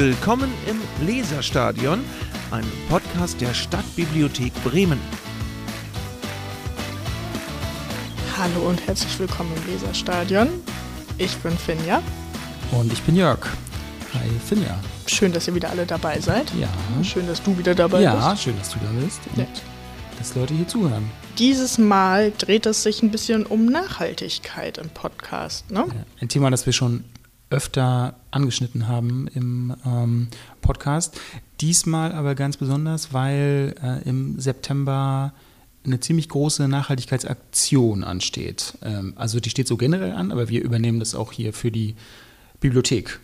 Willkommen im Leserstadion, einem Podcast der Stadtbibliothek Bremen. Hallo und herzlich willkommen im Leserstadion. Ich bin Finja. Und ich bin Jörg. Hi Finja. Schön, dass ihr wieder alle dabei seid. Ja. Schön, dass du wieder dabei ja, bist. schön, dass du da bist. Und Ja. dass Leute hier zuhören. Dieses Mal dreht es sich ein bisschen um Nachhaltigkeit im Podcast. Ne? Ja, Ein Thema, das wir schon öfter angeschnitten haben im ähm, Podcast. Diesmal aber ganz besonders, weil äh, im September eine ziemlich große Nachhaltigkeitsaktion ansteht. Ähm, also die steht so generell an, aber wir übernehmen das auch hier für die Bibliothek.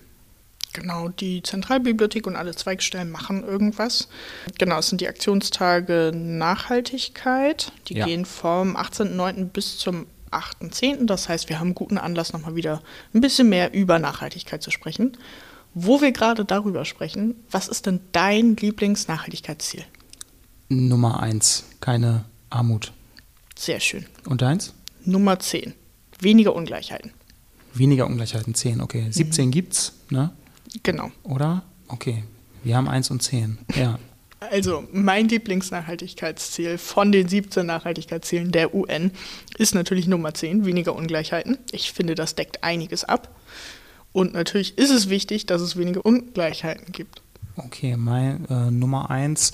Genau, die Zentralbibliothek und alle Zweigstellen machen irgendwas. Genau, es sind die Aktionstage Nachhaltigkeit. Die Ja. gehen vom 18.09. bis zum 8.10. Das heißt, wir haben guten Anlass, nochmal wieder ein bisschen mehr über Nachhaltigkeit zu sprechen. Wo wir gerade darüber sprechen, was ist denn dein Lieblingsnachhaltigkeitsziel? Nummer eins, keine Armut. Sehr schön. Und deins? Nummer 10. Weniger Ungleichheiten. Weniger Ungleichheiten, 10, okay. 17 gibt's, ne? Genau. Oder? Okay. Wir haben 1 und 10. Ja. Also mein Lieblingsnachhaltigkeitsziel von den 17 Nachhaltigkeitszielen der UN ist natürlich Nummer 10, weniger Ungleichheiten. Ich finde, das deckt einiges ab. Und natürlich ist es wichtig, dass es weniger Ungleichheiten gibt. Okay, mein äh, Nummer 1,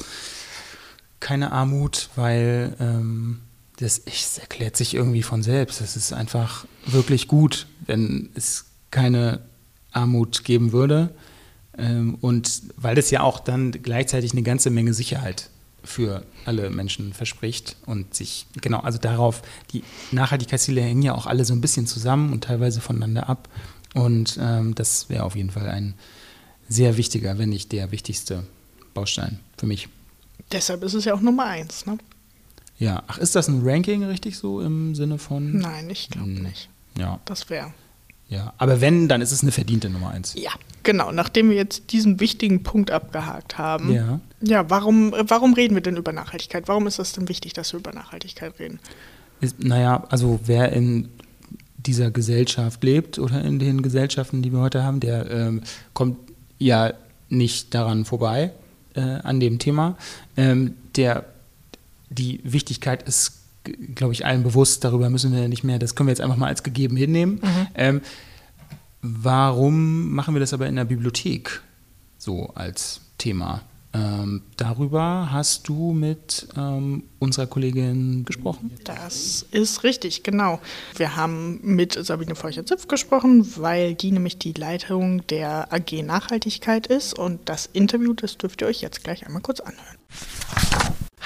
keine Armut, weil ähm, das, das erklärt sich irgendwie von selbst. Es ist einfach wirklich gut, wenn es keine Armut geben würde. Ähm, und weil das ja auch dann gleichzeitig eine ganze Menge Sicherheit für alle Menschen verspricht und sich, genau, also darauf, die Nachhaltigkeitsziele hängen ja auch alle so ein bisschen zusammen und teilweise voneinander ab. Und ähm, das wäre auf jeden Fall ein sehr wichtiger, wenn nicht der wichtigste Baustein für mich. Deshalb ist es ja auch Nummer 1. Ne? Ja, ach, ist das ein Ranking richtig so im Sinne von? Nein, ich glaube Hm. nicht. Ja, Das wäre. Ja. Aber wenn, dann ist es eine verdiente Nummer eins. Ja, genau. Nachdem wir jetzt diesen wichtigen Punkt abgehakt haben. Ja. Ja, warum, warum reden wir denn über Nachhaltigkeit? Warum ist es denn wichtig, dass wir über Nachhaltigkeit reden? Ist, naja, also wer in dieser Gesellschaft lebt oder in den Gesellschaften, die wir heute haben, der ähm, kommt ja nicht daran vorbei, äh, an dem Thema. Ähm, der, die Wichtigkeit ist, glaube ich, allen bewusst, darüber müssen wir nicht mehr, das können wir jetzt einfach mal als gegeben hinnehmen. Ähm, warum machen wir das aber in der Bibliothek so als Thema? Ähm, darüber hast du mit ähm, unserer Kollegin gesprochen? Das ist richtig, genau. Wir haben mit Sabine Feucher-Zipf gesprochen, weil die nämlich die Leitung der AG Nachhaltigkeit ist. Und das Interview, das dürft ihr euch jetzt gleich einmal kurz anhören.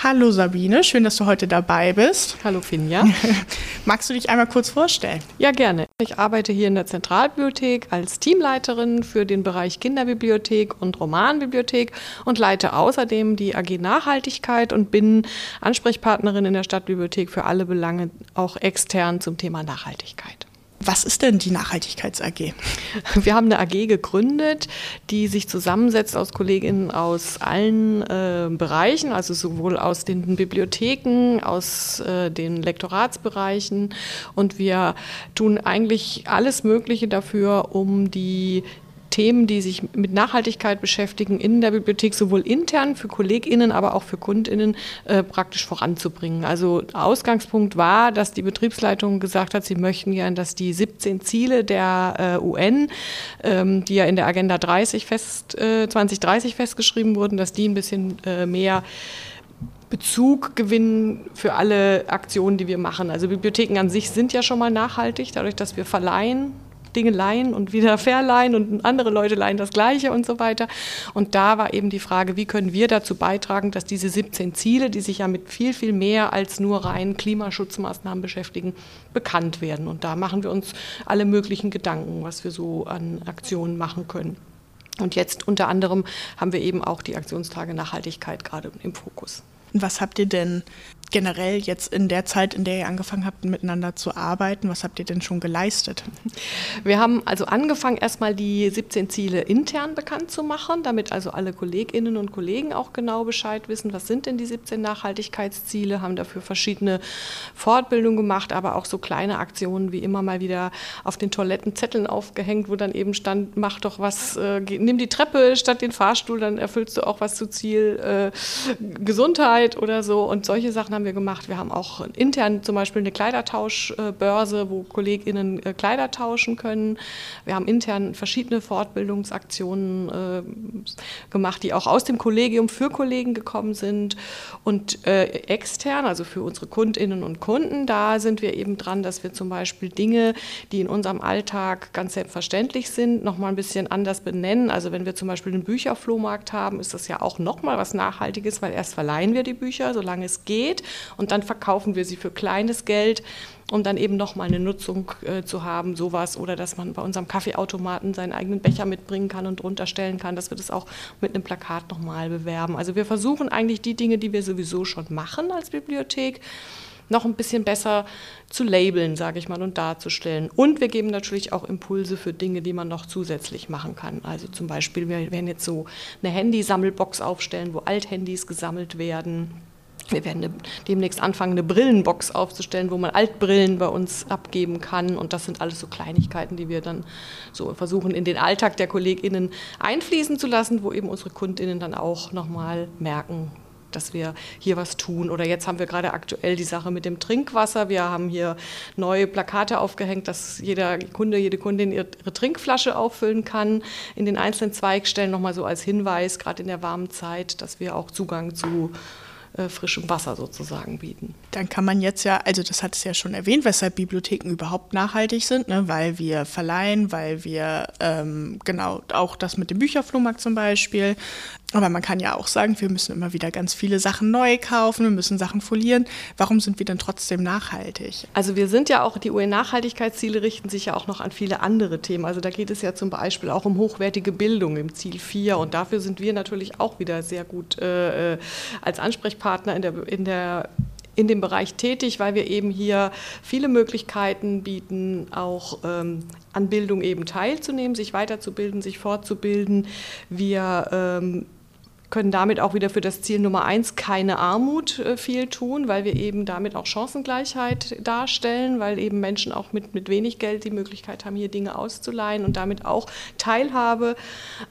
Hallo Sabine, schön, dass du heute dabei bist. Hallo Finja. Magst du dich einmal kurz vorstellen? Ja, gerne. Ich arbeite hier in der Zentralbibliothek als Teamleiterin für den Bereich Kinderbibliothek und Romanbibliothek und leite außerdem die AG Nachhaltigkeit und bin Ansprechpartnerin in der Stadtbibliothek für alle Belange, auch extern zum Thema Nachhaltigkeit. Was ist denn die Nachhaltigkeits-AG? Wir haben eine AG gegründet, die sich zusammensetzt aus Kolleginnen aus allen äh, Bereichen, also sowohl aus den Bibliotheken, aus äh, den Lektoratsbereichen. Und wir tun eigentlich alles Mögliche dafür, um die Themen, die sich mit Nachhaltigkeit beschäftigen, in der Bibliothek sowohl intern für KollegInnen, aber auch für KundInnen äh, praktisch voranzubringen. Also Ausgangspunkt war, dass die Betriebsleitung gesagt hat, sie möchten gern, dass die 17 Ziele der äh, UN, ähm, die ja in der Agenda 30 fest, äh, 2030 festgeschrieben wurden, dass die ein bisschen äh, mehr Bezug gewinnen für alle Aktionen, die wir machen. Also Bibliotheken an sich sind ja schon mal nachhaltig, dadurch, dass wir verleihen, Dinge leihen und wieder verleihen und andere Leute leihen das Gleiche und so weiter. Und da war eben die Frage, wie können wir dazu beitragen, dass diese 17 Ziele, die sich ja mit viel, viel mehr als nur rein Klimaschutzmaßnahmen beschäftigen, bekannt werden. Und da machen wir uns alle möglichen Gedanken, was wir so an Aktionen machen können. Und jetzt unter anderem haben wir eben auch die Aktionstage Nachhaltigkeit gerade im Fokus. Was habt ihr denn generell jetzt in der Zeit, in der ihr angefangen habt, miteinander zu arbeiten, was habt ihr denn schon geleistet? Wir haben also angefangen, erstmal die 17 Ziele intern bekannt zu machen, damit also alle Kolleginnen und Kollegen auch genau Bescheid wissen, was sind denn die 17 Nachhaltigkeitsziele, haben dafür verschiedene Fortbildungen gemacht, aber auch so kleine Aktionen wie immer mal wieder auf den Toiletten Zetteln aufgehängt, wo dann eben stand, mach doch was, äh, nimm die Treppe statt den Fahrstuhl, dann erfüllst du auch was zu Ziel äh, Gesundheit oder so und solche Sachen haben wir gemacht. Wir haben auch intern zum Beispiel eine Kleidertauschbörse, wo KollegInnen äh, Kleider tauschen können. Wir haben intern verschiedene Fortbildungsaktionen äh, gemacht, die auch aus dem Kollegium für Kollegen gekommen sind. Und äh, extern, also für unsere KundInnen und Kunden, da sind wir eben dran, dass wir zum Beispiel Dinge, die in unserem Alltag ganz selbstverständlich sind, nochmal ein bisschen anders benennen. Also wenn wir zum Beispiel einen Bücherflohmarkt haben, ist das ja auch nochmal was Nachhaltiges, weil erst verleihen wir die Bücher, solange es geht und dann verkaufen wir sie für kleines Geld, um dann eben nochmal eine Nutzung äh, zu haben, sowas oder dass man bei unserem Kaffeeautomaten seinen eigenen Becher mitbringen kann und drunter stellen kann, dass wir das auch mit einem Plakat nochmal bewerben. Also wir versuchen eigentlich die Dinge, die wir sowieso schon machen als Bibliothek, noch ein bisschen besser zu labeln, sage ich mal, und darzustellen. Und wir geben natürlich auch Impulse für Dinge, die man noch zusätzlich machen kann. Also zum Beispiel, wir werden jetzt so eine Handysammelbox aufstellen, wo Althandys gesammelt werden wir werden demnächst anfangen, eine Brillenbox aufzustellen, wo man Altbrillen bei uns abgeben kann. Und das sind alles so Kleinigkeiten, die wir dann so versuchen, in den Alltag der KollegInnen einfließen zu lassen, wo eben unsere KundInnen dann auch nochmal merken, dass wir hier was tun. Oder jetzt haben wir gerade aktuell die Sache mit dem Trinkwasser. Wir haben hier neue Plakate aufgehängt, dass jeder Kunde, jede Kundin ihre Trinkflasche auffüllen kann. In den einzelnen Zweigstellen nochmal so als Hinweis, gerade in der warmen Zeit, dass wir auch Zugang zu äh, frischem Wasser sozusagen bieten. Dann kann man jetzt ja, also das hat es ja schon erwähnt, weshalb Bibliotheken überhaupt nachhaltig sind, ne? weil wir verleihen, weil wir ähm, genau auch das mit dem Bücherflohmarkt zum Beispiel. Aber man kann ja auch sagen, wir müssen immer wieder ganz viele Sachen neu kaufen, wir müssen Sachen folieren. Warum sind wir denn trotzdem nachhaltig? Also wir sind ja auch, die UN-Nachhaltigkeitsziele richten sich ja auch noch an viele andere Themen. Also da geht es ja zum Beispiel auch um hochwertige Bildung im Ziel 4 und dafür sind wir natürlich auch wieder sehr gut äh, äh als Ansprechpartner in der, in der in dem Bereich tätig, weil wir eben hier viele Möglichkeiten bieten, auch ähm, an Bildung eben teilzunehmen, sich weiterzubilden, sich fortzubilden. Wir ähm, können damit auch wieder für das Ziel Nummer eins keine Armut äh, viel tun, weil wir eben damit auch Chancengleichheit darstellen, weil eben Menschen auch mit, mit wenig Geld die Möglichkeit haben, hier Dinge auszuleihen und damit auch Teilhabe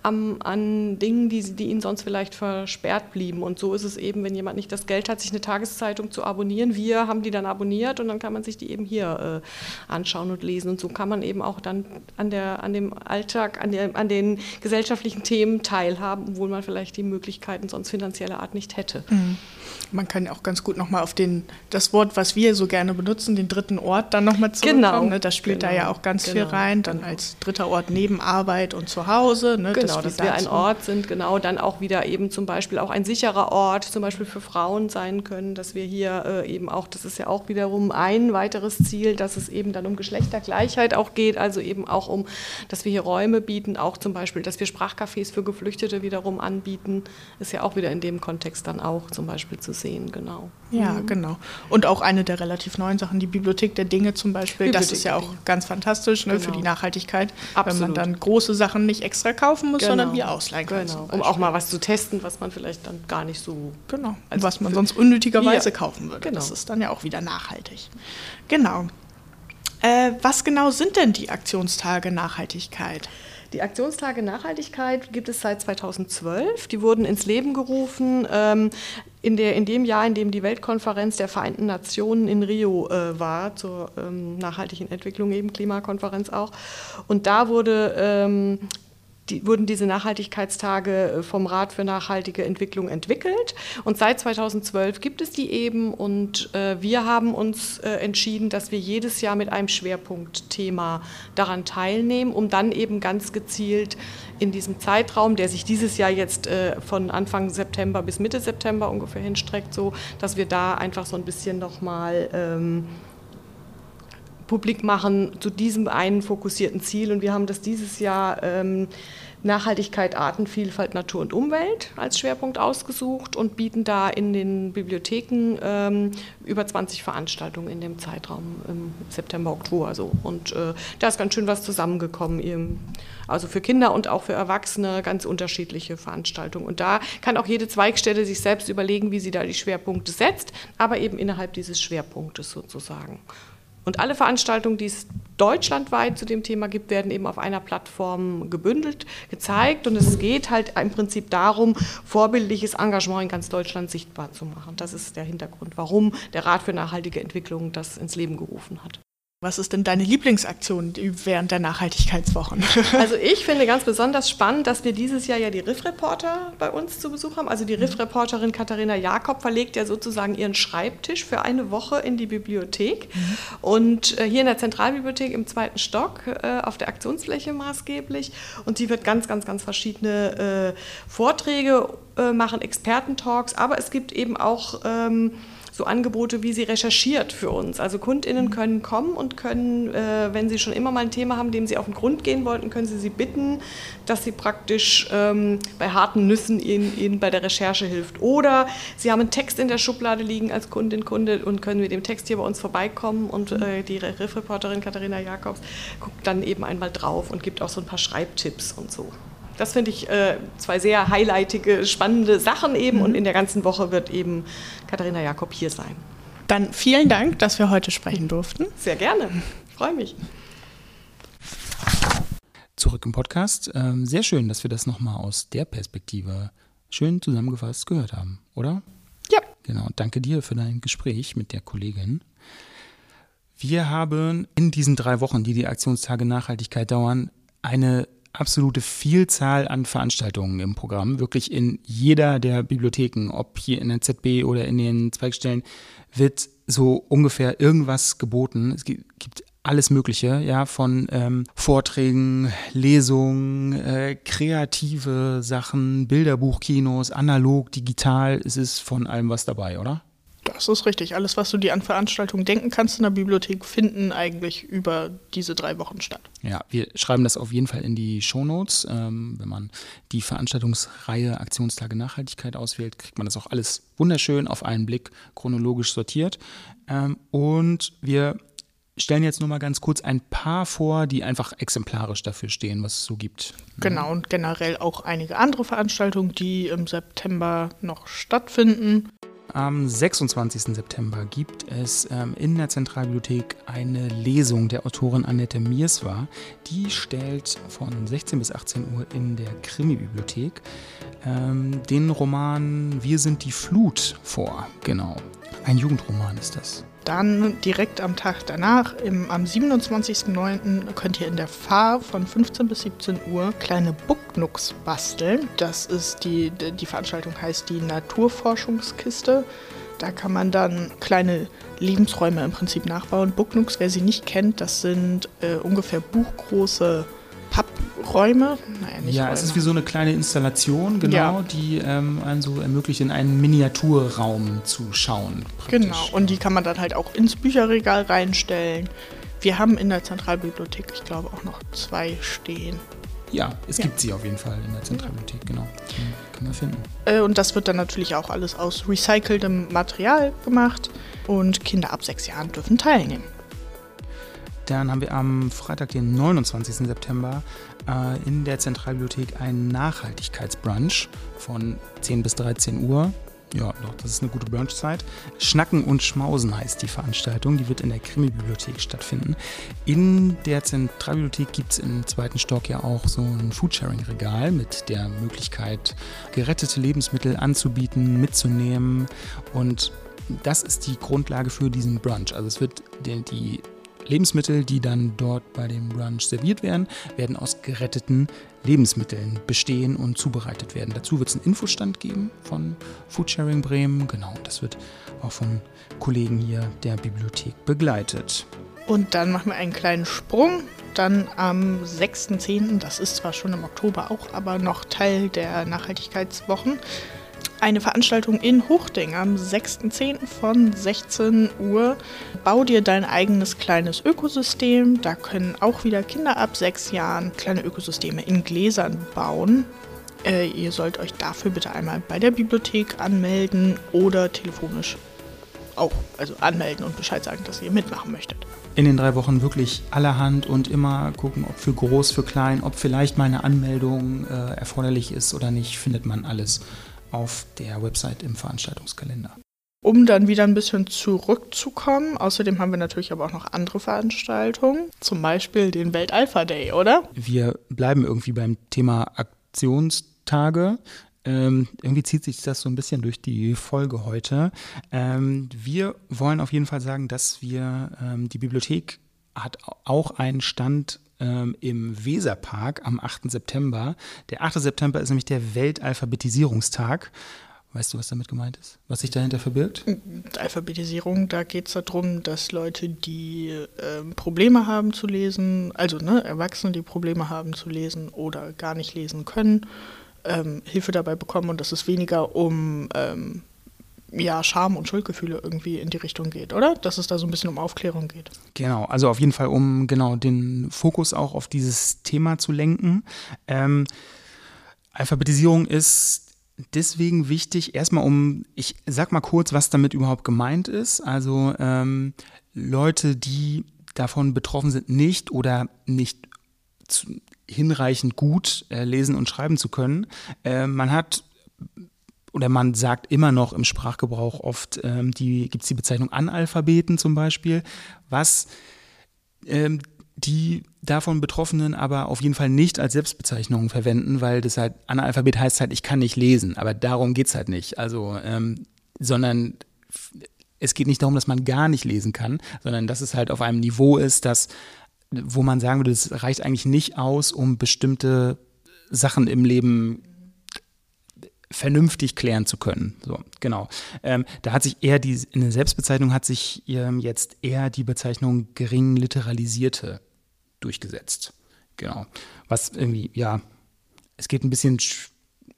am, an Dingen, die, die ihnen sonst vielleicht versperrt blieben. Und so ist es eben, wenn jemand nicht das Geld hat, sich eine Tageszeitung zu abonnieren. Wir haben die dann abonniert und dann kann man sich die eben hier äh, anschauen und lesen. Und so kann man eben auch dann an, der, an dem Alltag, an, der, an den gesellschaftlichen Themen teilhaben, obwohl man vielleicht die Möglichkeit Möglichkeiten sonst finanzieller Art nicht hätte. Mhm. Man kann auch ganz gut nochmal auf den, das Wort, was wir so gerne benutzen, den dritten Ort dann nochmal zurückkommen. Genau. Ne? Das spielt genau. da ja auch ganz genau. viel rein. Dann genau. als dritter Ort neben Arbeit und zu Hause. Ne? Genau, das dass wir ein Ort sind, genau. Dann auch wieder eben zum Beispiel auch ein sicherer Ort, zum Beispiel für Frauen sein können, dass wir hier äh, eben auch, das ist ja auch wiederum ein weiteres Ziel, dass es eben dann um Geschlechtergleichheit auch geht, also eben auch um, dass wir hier Räume bieten, auch zum Beispiel, dass wir Sprachcafés für Geflüchtete wiederum anbieten, ist ja auch wieder in dem Kontext dann auch zum Beispiel zu sehen, genau. Ja, mhm. genau. Und auch eine der relativ neuen Sachen, die Bibliothek der Dinge zum Beispiel, Bibliothek das ist ja auch ganz fantastisch ne, genau. für die Nachhaltigkeit, Absolut. wenn man dann große Sachen nicht extra kaufen muss, genau. sondern wie ausleihen kann. Genau. Um auch mal was zu testen, was man vielleicht dann gar nicht so. Genau. Was man sonst unnötigerweise ja. kaufen würde. Genau. Das ist dann ja auch wieder nachhaltig. Genau. Äh, was genau sind denn die Aktionstage Nachhaltigkeit? Die Aktionstage Nachhaltigkeit gibt es seit 2012. Die wurden ins Leben gerufen ähm, in, der, in dem Jahr, in dem die Weltkonferenz der Vereinten Nationen in Rio äh, war, zur ähm, nachhaltigen Entwicklung, eben Klimakonferenz auch. Und da wurde ähm, die, wurden diese Nachhaltigkeitstage äh, vom Rat für nachhaltige Entwicklung entwickelt. Und seit 2012 gibt es die eben. Und äh, wir haben uns äh, entschieden, dass wir jedes Jahr mit einem Schwerpunktthema daran teilnehmen, um dann eben ganz gezielt in diesem Zeitraum, der sich dieses Jahr jetzt äh, von Anfang September bis Mitte September ungefähr hinstreckt, so, dass wir da einfach so ein bisschen nochmal ähm, publik machen zu diesem einen fokussierten Ziel. Und wir haben das dieses Jahr ähm, Nachhaltigkeit, Artenvielfalt, Natur und Umwelt als Schwerpunkt ausgesucht und bieten da in den Bibliotheken ähm, über 20 Veranstaltungen in dem Zeitraum im September, Oktober. So. Und äh, da ist ganz schön was zusammengekommen. Also für Kinder und auch für Erwachsene ganz unterschiedliche Veranstaltungen. Und da kann auch jede Zweigstelle sich selbst überlegen, wie sie da die Schwerpunkte setzt, aber eben innerhalb dieses Schwerpunktes sozusagen. Und alle Veranstaltungen, die es deutschlandweit zu dem Thema gibt, werden eben auf einer Plattform gebündelt, gezeigt. Und es geht halt im Prinzip darum, vorbildliches Engagement in ganz Deutschland sichtbar zu machen. Das ist der Hintergrund, warum der Rat für nachhaltige Entwicklung das ins Leben gerufen hat. Was ist denn deine Lieblingsaktion während der Nachhaltigkeitswochen? Also ich finde ganz besonders spannend, dass wir dieses Jahr ja die Riff-Reporter bei uns zu Besuch haben. Also die Riff-Reporterin Katharina Jakob verlegt ja sozusagen ihren Schreibtisch für eine Woche in die Bibliothek. Mhm. Und äh, hier in der Zentralbibliothek im zweiten Stock äh, auf der Aktionsfläche maßgeblich. Und sie wird ganz, ganz, ganz verschiedene äh, Vorträge machen, Expertentalks. Aber es gibt eben auch... Ähm, so Angebote, wie sie recherchiert für uns. Also KundInnen können kommen und können, äh, wenn sie schon immer mal ein Thema haben, dem sie auf den Grund gehen wollten, können sie sie bitten, dass sie praktisch ähm, bei harten Nüssen ihnen, ihnen bei der Recherche hilft. Oder sie haben einen Text in der Schublade liegen als Kundin, Kunde und können mit dem Text hier bei uns vorbeikommen und äh, die Riff-Reporterin Katharina Jakobs guckt dann eben einmal drauf und gibt auch so ein paar Schreibtipps und so. Das finde ich äh, zwei sehr highlightige, spannende Sachen eben. Mhm. Und in der ganzen Woche wird eben Katharina Jakob hier sein. Dann vielen Dank, dass wir heute sprechen durften. Sehr gerne. Ich freue mich. Zurück im Podcast. Ähm, sehr schön, dass wir das nochmal aus der Perspektive schön zusammengefasst gehört haben, oder? Ja. Genau. Danke dir für dein Gespräch mit der Kollegin. Wir haben in diesen drei Wochen, die die Aktionstage Nachhaltigkeit dauern, eine absolute Vielzahl an Veranstaltungen im Programm. Wirklich in jeder der Bibliotheken, ob hier in der ZB oder in den Zweigstellen, wird so ungefähr irgendwas geboten. Es gibt alles Mögliche, ja, von ähm, Vorträgen, Lesungen, äh, kreative Sachen, Bilderbuchkinos, analog, digital. Es ist von allem was dabei, oder? Das ist richtig. Alles, was du dir an Veranstaltungen denken kannst in der Bibliothek, finden eigentlich über diese drei Wochen statt. Ja, wir schreiben das auf jeden Fall in die Shownotes. Ähm, wenn man die Veranstaltungsreihe Aktionstage Nachhaltigkeit auswählt, kriegt man das auch alles wunderschön auf einen Blick chronologisch sortiert. Ähm, und wir stellen jetzt nur mal ganz kurz ein paar vor, die einfach exemplarisch dafür stehen, was es so gibt. Genau, und generell auch einige andere Veranstaltungen, die im September noch stattfinden. Am 26. September gibt es ähm, in der Zentralbibliothek eine Lesung der Autorin Annette Mierswa. Die stellt von 16 bis 18 Uhr in der Krimi-Bibliothek ähm, den Roman Wir sind die Flut vor. Genau. Ein Jugendroman ist das. Dann direkt am Tag danach, im, am 27.09., könnt ihr in der Fahr von 15 bis 17 Uhr kleine Booknooks basteln. Das ist die, die Veranstaltung heißt die Naturforschungskiste. Da kann man dann kleine Lebensräume im Prinzip nachbauen. Booknooks, wer sie nicht kennt, das sind äh, ungefähr buchgroße Pappräume. Naja, nicht ja, Räume. es ist wie so eine kleine Installation, genau, ja. die ähm, einen so ermöglicht, in einen Miniaturraum zu schauen. Praktisch. Genau, und die kann man dann halt auch ins Bücherregal reinstellen. Wir haben in der Zentralbibliothek, ich glaube, auch noch zwei stehen. Ja, es ja. gibt sie auf jeden Fall in der Zentralbibliothek, genau. Die kann man finden. Äh, und das wird dann natürlich auch alles aus recyceltem Material gemacht. Und Kinder ab sechs Jahren dürfen teilnehmen. Dann haben wir am Freitag, den 29. September, äh, in der Zentralbibliothek einen Nachhaltigkeitsbrunch von 10 bis 13 Uhr. Ja, doch, das ist eine gute Brunchzeit. Schnacken und Schmausen heißt die Veranstaltung. Die wird in der Krimi-Bibliothek stattfinden. In der Zentralbibliothek gibt es im zweiten Stock ja auch so ein Foodsharing-Regal mit der Möglichkeit, gerettete Lebensmittel anzubieten, mitzunehmen. Und das ist die Grundlage für diesen Brunch. Also es wird die, die Lebensmittel, die dann dort bei dem Brunch serviert werden, werden aus geretteten Lebensmitteln bestehen und zubereitet werden. Dazu wird es einen Infostand geben von Foodsharing Bremen. Genau, das wird auch von Kollegen hier der Bibliothek begleitet. Und dann machen wir einen kleinen Sprung. Dann am 6.10., das ist zwar schon im Oktober auch, aber noch Teil der Nachhaltigkeitswochen, eine Veranstaltung in Huchting am 6.10. von 16 Uhr. Bau dir dein eigenes kleines Ökosystem. Da können auch wieder Kinder ab sechs Jahren kleine Ökosysteme in Gläsern bauen. Äh, ihr sollt euch dafür bitte einmal bei der Bibliothek anmelden oder telefonisch auch also anmelden und Bescheid sagen, dass ihr mitmachen möchtet. In den drei Wochen wirklich allerhand und immer gucken, ob für groß, für klein, ob vielleicht mal eine Anmeldung äh, erforderlich ist oder nicht, findet man alles auf der Website im Veranstaltungskalender. Um dann wieder ein bisschen zurückzukommen, außerdem haben wir natürlich aber auch noch andere Veranstaltungen, zum Beispiel den Welt-Alpha Day, oder? Wir bleiben irgendwie beim Thema Aktionstage. Ähm, irgendwie zieht sich das so ein bisschen durch die Folge heute. Ähm, wir wollen auf jeden Fall sagen, dass wir, ähm, die Bibliothek hat auch einen Stand ähm, im Weserpark am 8. September. Der 8. September ist nämlich der Weltalphabetisierungstag. Weißt du, was damit gemeint ist? Was sich dahinter verbirgt? Alphabetisierung, da geht es darum, dass Leute, die ähm, Probleme haben zu lesen, also ne, Erwachsene, die Probleme haben zu lesen oder gar nicht lesen können, ähm, Hilfe dabei bekommen und dass es weniger um ähm, ja, Scham und Schuldgefühle irgendwie in die Richtung geht, oder? Dass es da so ein bisschen um Aufklärung geht. Genau, also auf jeden Fall, um genau den Fokus auch auf dieses Thema zu lenken. Ähm, Alphabetisierung ist deswegen wichtig, erstmal um, ich sag mal kurz, was damit überhaupt gemeint ist. Also ähm, Leute, die davon betroffen sind, nicht oder nicht zu, hinreichend gut äh, lesen und schreiben zu können. Äh, man hat oder man sagt immer noch im Sprachgebrauch oft, ähm, die gibt es die Bezeichnung Analphabeten zum Beispiel, was ähm, die davon Betroffenen aber auf jeden Fall nicht als Selbstbezeichnung verwenden, weil das halt Analphabet heißt halt, ich kann nicht lesen, aber darum geht es halt nicht. Also, ähm, sondern es geht nicht darum, dass man gar nicht lesen kann, sondern dass es halt auf einem Niveau ist, dass wo man sagen würde, es reicht eigentlich nicht aus, um bestimmte Sachen im Leben vernünftig klären zu können. So, genau. Ähm, da hat sich eher die, in der Selbstbezeichnung hat sich ähm, jetzt eher die Bezeichnung gering literalisierte durchgesetzt. Genau. Was irgendwie, ja, es geht ein bisschen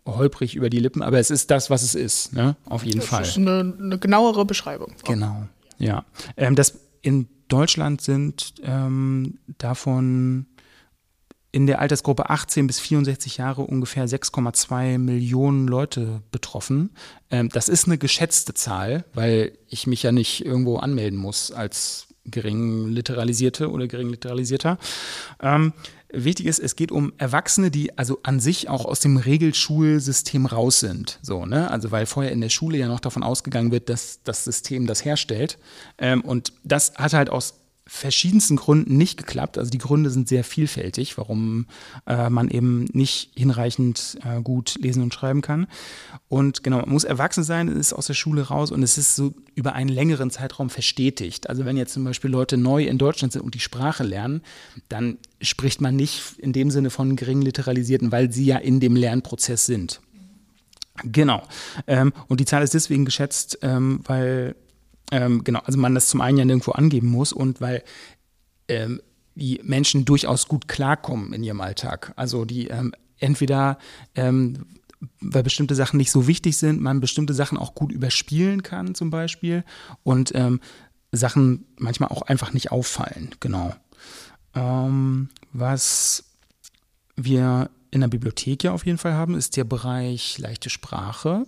holprig über die Lippen, aber es ist das, was es ist, ne? Auf jeden das Fall. Das ist eine, eine, genauere Beschreibung. Genau, ja. Ähm, das in Deutschland sind ähm, davon in der Altersgruppe 18 bis 64 Jahre ungefähr 6,2 Millionen Leute betroffen. Ähm, das ist eine geschätzte Zahl, weil ich mich ja nicht irgendwo anmelden muss als gering literalisierte oder gering literalisierter. Ähm, wichtig ist, es geht um Erwachsene, die also an sich auch aus dem Regelschulsystem raus sind. So, ne? Also weil vorher in der Schule ja noch davon ausgegangen wird, dass das System das herstellt. Ähm, und das hat halt aus verschiedensten Gründen nicht geklappt. Also die Gründe sind sehr vielfältig, warum äh, man eben nicht hinreichend äh, gut lesen und schreiben kann. Und genau, man muss erwachsen sein, ist aus der Schule raus und es ist so über einen längeren Zeitraum verstetigt. Also wenn jetzt zum Beispiel Leute neu in Deutschland sind und die Sprache lernen, dann spricht man nicht in dem Sinne von gering literalisierten, weil sie ja in dem Lernprozess sind. Genau. Ähm, und die Zahl ist deswegen geschätzt, ähm, weil ähm, genau, also man das zum einen ja nirgendwo angeben muss und weil ähm, die Menschen durchaus gut klarkommen in ihrem Alltag. Also die ähm, entweder ähm, weil bestimmte Sachen nicht so wichtig sind, man bestimmte Sachen auch gut überspielen kann zum Beispiel und ähm, Sachen manchmal auch einfach nicht auffallen. Genau. Ähm, was wir in der Bibliothek ja auf jeden Fall haben, ist der Bereich leichte Sprache,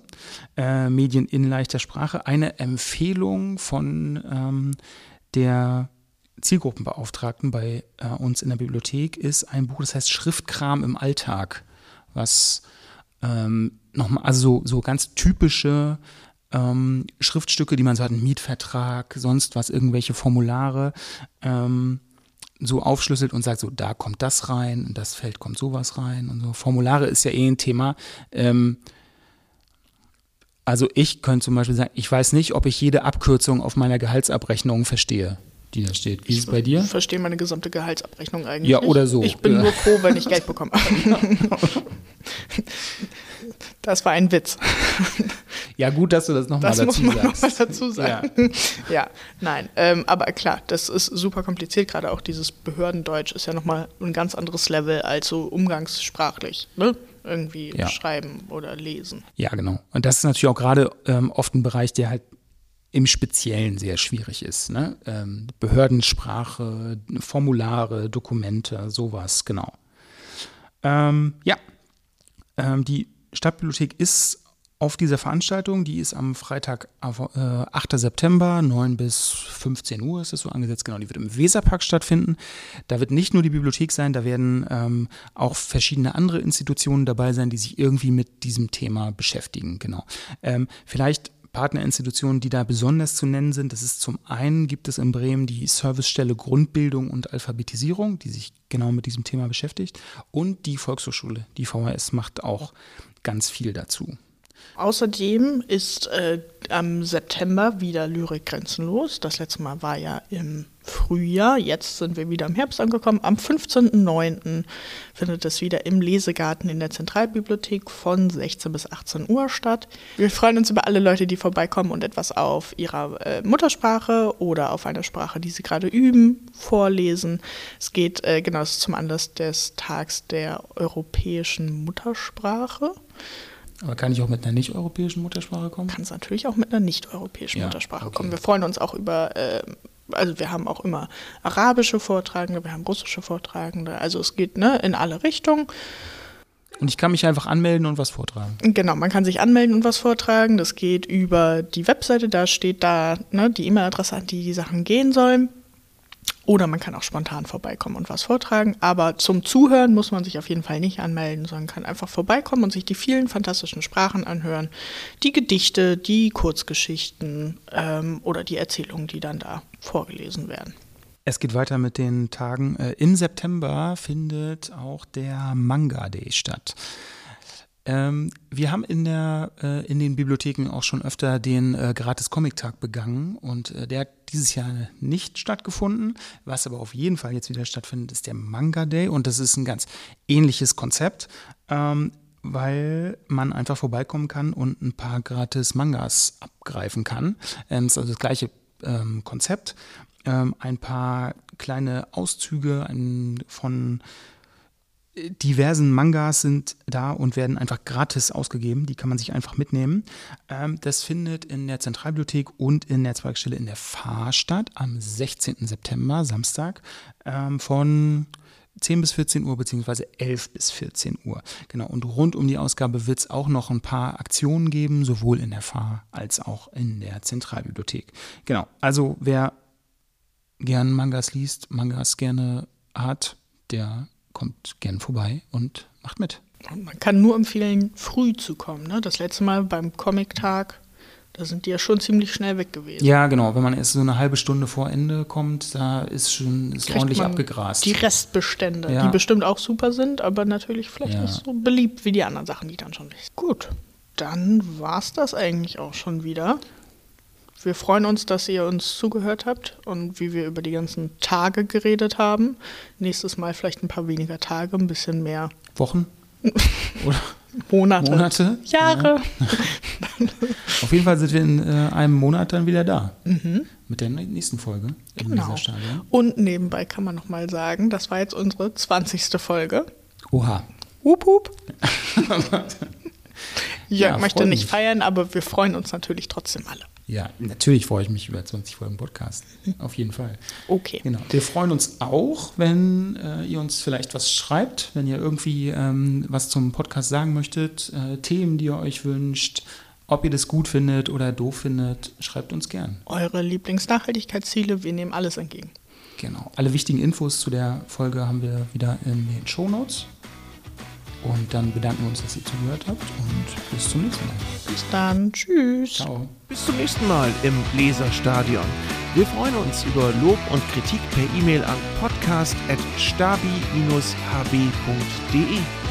äh, Medien in leichter Sprache. Eine Empfehlung von ähm, der Zielgruppenbeauftragten bei äh, uns in der Bibliothek ist ein Buch, das heißt Schriftkram im Alltag, was ähm, nochmal, also so, so ganz typische ähm, Schriftstücke, die man so hat, einen Mietvertrag, sonst was, irgendwelche Formulare, ähm, so aufschlüsselt und sagt, so da kommt das rein, in das Feld kommt sowas rein und so. Formulare ist ja eh ein Thema. Ähm, also ich könnte zum Beispiel sagen, ich weiß nicht, ob ich jede Abkürzung auf meiner Gehaltsabrechnung verstehe, die da steht. Wie ist es bei dir? Ich verstehe meine gesamte Gehaltsabrechnung eigentlich. Ja, oder so. Ich bin ja. nur froh, wenn ich Geld bekomme. Das war ein Witz. Ja, gut, dass du das nochmal dazu sagst. Das muss man nochmal dazu sagen. Ja, ja nein. Ähm, aber klar, das ist super kompliziert. Gerade auch dieses Behördendeutsch ist ja nochmal ein ganz anderes Level als so umgangssprachlich. Ne? irgendwie Ja. schreiben oder lesen. Ja, genau. Und das ist natürlich auch gerade ähm, oft ein Bereich, der halt im Speziellen sehr schwierig ist. Ne? Ähm, Behördensprache, Formulare, Dokumente, sowas, genau. Ähm, ja, ähm, die Stadtbibliothek ist auf dieser Veranstaltung, die ist am Freitag, äh, 8. September, 9 bis 15 Uhr ist es so angesetzt, genau, die wird im Weserpark stattfinden. Da wird nicht nur die Bibliothek sein, da werden ähm, auch verschiedene andere Institutionen dabei sein, die sich irgendwie mit diesem Thema beschäftigen, genau. Ähm, vielleicht Partnerinstitutionen, die da besonders zu nennen sind. Das ist zum einen gibt es in Bremen die Servicestelle Grundbildung und Alphabetisierung, die sich genau mit diesem Thema beschäftigt. Und die Volkshochschule, die VHS, macht auch ganz viel dazu. Außerdem ist äh, am September wieder Lyrik grenzenlos. Das letzte Mal war ja im Frühjahr. Jetzt sind wir wieder im Herbst angekommen. Am 15.09. findet es wieder im Lesegarten in der Zentralbibliothek von 16 bis 18 Uhr statt. Wir freuen uns über alle Leute, die vorbeikommen und etwas auf ihrer äh, Muttersprache oder auf einer Sprache, die sie gerade üben, vorlesen. Es geht äh, genau zum Anlass des Tags der europäischen Muttersprache. Aber kann ich auch mit einer nicht-europäischen Muttersprache kommen? kann es natürlich auch mit einer nicht-europäischen Ja, Muttersprache okay. kommen. Wir freuen uns auch über, äh, also wir haben auch immer arabische Vortragende, wir haben russische Vortragende, also es geht ne, in alle Richtungen. Und ich kann mich einfach anmelden und was vortragen. Genau, man kann sich anmelden und was vortragen. Das geht über die Webseite, da steht da ne, die E-Mail-Adresse, an die die Sachen gehen sollen. Oder man kann auch spontan vorbeikommen und was vortragen. Aber zum Zuhören muss man sich auf jeden Fall nicht anmelden, sondern kann einfach vorbeikommen und sich die vielen fantastischen Sprachen anhören. Die Gedichte, die Kurzgeschichten ähm, oder die Erzählungen, die dann da vorgelesen werden. Es geht weiter mit den Tagen. Äh, Im September findet auch der Manga Day statt. Ähm, wir haben in, der, äh, in den Bibliotheken auch schon öfter den äh, Gratis-Comic-Tag begangen und äh, der dieses Jahr nicht stattgefunden. Was aber auf jeden Fall jetzt wieder stattfindet, ist der Manga Day und das ist ein ganz ähnliches Konzept, ähm, weil man einfach vorbeikommen kann und ein paar gratis Mangas abgreifen kann. Ähm, ist also das gleiche ähm, Konzept. Ähm, ein paar kleine Auszüge ein, von diversen Mangas sind da und werden einfach gratis ausgegeben. Die kann man sich einfach mitnehmen. Ähm, das findet in der Zentralbibliothek und in der Zweigstelle in der Fahr statt am 16. September, Samstag, ähm, von 10 bis 14 Uhr beziehungsweise 11 bis 14 Uhr. Genau. Und rund um die Ausgabe wird es auch noch ein paar Aktionen geben, sowohl in der Fahr als auch in der Zentralbibliothek. Genau. Also wer gern Mangas liest, Mangas gerne hat, der kommt gern vorbei und macht mit. Und man kann nur empfehlen, früh zu kommen. Ne? Das letzte Mal beim Comic-Tag, da sind die ja schon ziemlich schnell weg gewesen. Ja, genau. Wenn man erst so eine halbe Stunde vor Ende kommt, da ist schon ist Kriegt ordentlich abgegrast. Die Restbestände, Ja. die bestimmt auch super sind, aber natürlich vielleicht Ja. nicht so beliebt wie die anderen Sachen, die dann schon wissen. Gut, dann war's das eigentlich auch schon wieder. Wir freuen uns, dass ihr uns zugehört habt und wie wir über die ganzen Tage geredet haben. Nächstes Mal vielleicht ein paar weniger Tage, ein bisschen mehr Wochen oder Monate. Monate? Jahre. Auf jeden Fall sind wir in äh, einem Monat dann wieder da. Mit der nächsten Folge Genau. Und nebenbei kann man nochmal sagen, das war jetzt unsere 20. Folge. Oha. Hup, hup. Jörg Ja, möchte nicht mich. feiern, aber wir freuen uns natürlich trotzdem alle. Ja, natürlich freue ich mich über 20 Folgen Podcast. Auf jeden Fall. Okay. Genau. Wir freuen uns auch, wenn äh, ihr uns vielleicht was schreibt, wenn ihr irgendwie ähm, was zum Podcast sagen möchtet, äh, Themen, die ihr euch wünscht, ob ihr das gut findet oder doof findet, schreibt uns gern. Eure Lieblingsnachhaltigkeitsziele, wir nehmen alles entgegen. Genau. Alle wichtigen Infos zu der Folge haben wir wieder in den Shownotes. Und dann bedanken wir uns, dass ihr zugehört habt und bis zum nächsten Mal. Bis dann. Tschüss. Ciao. Bis zum nächsten Mal im Leserstadion. Wir freuen uns über Lob und Kritik per E-Mail an podcast.stabi-hb.de.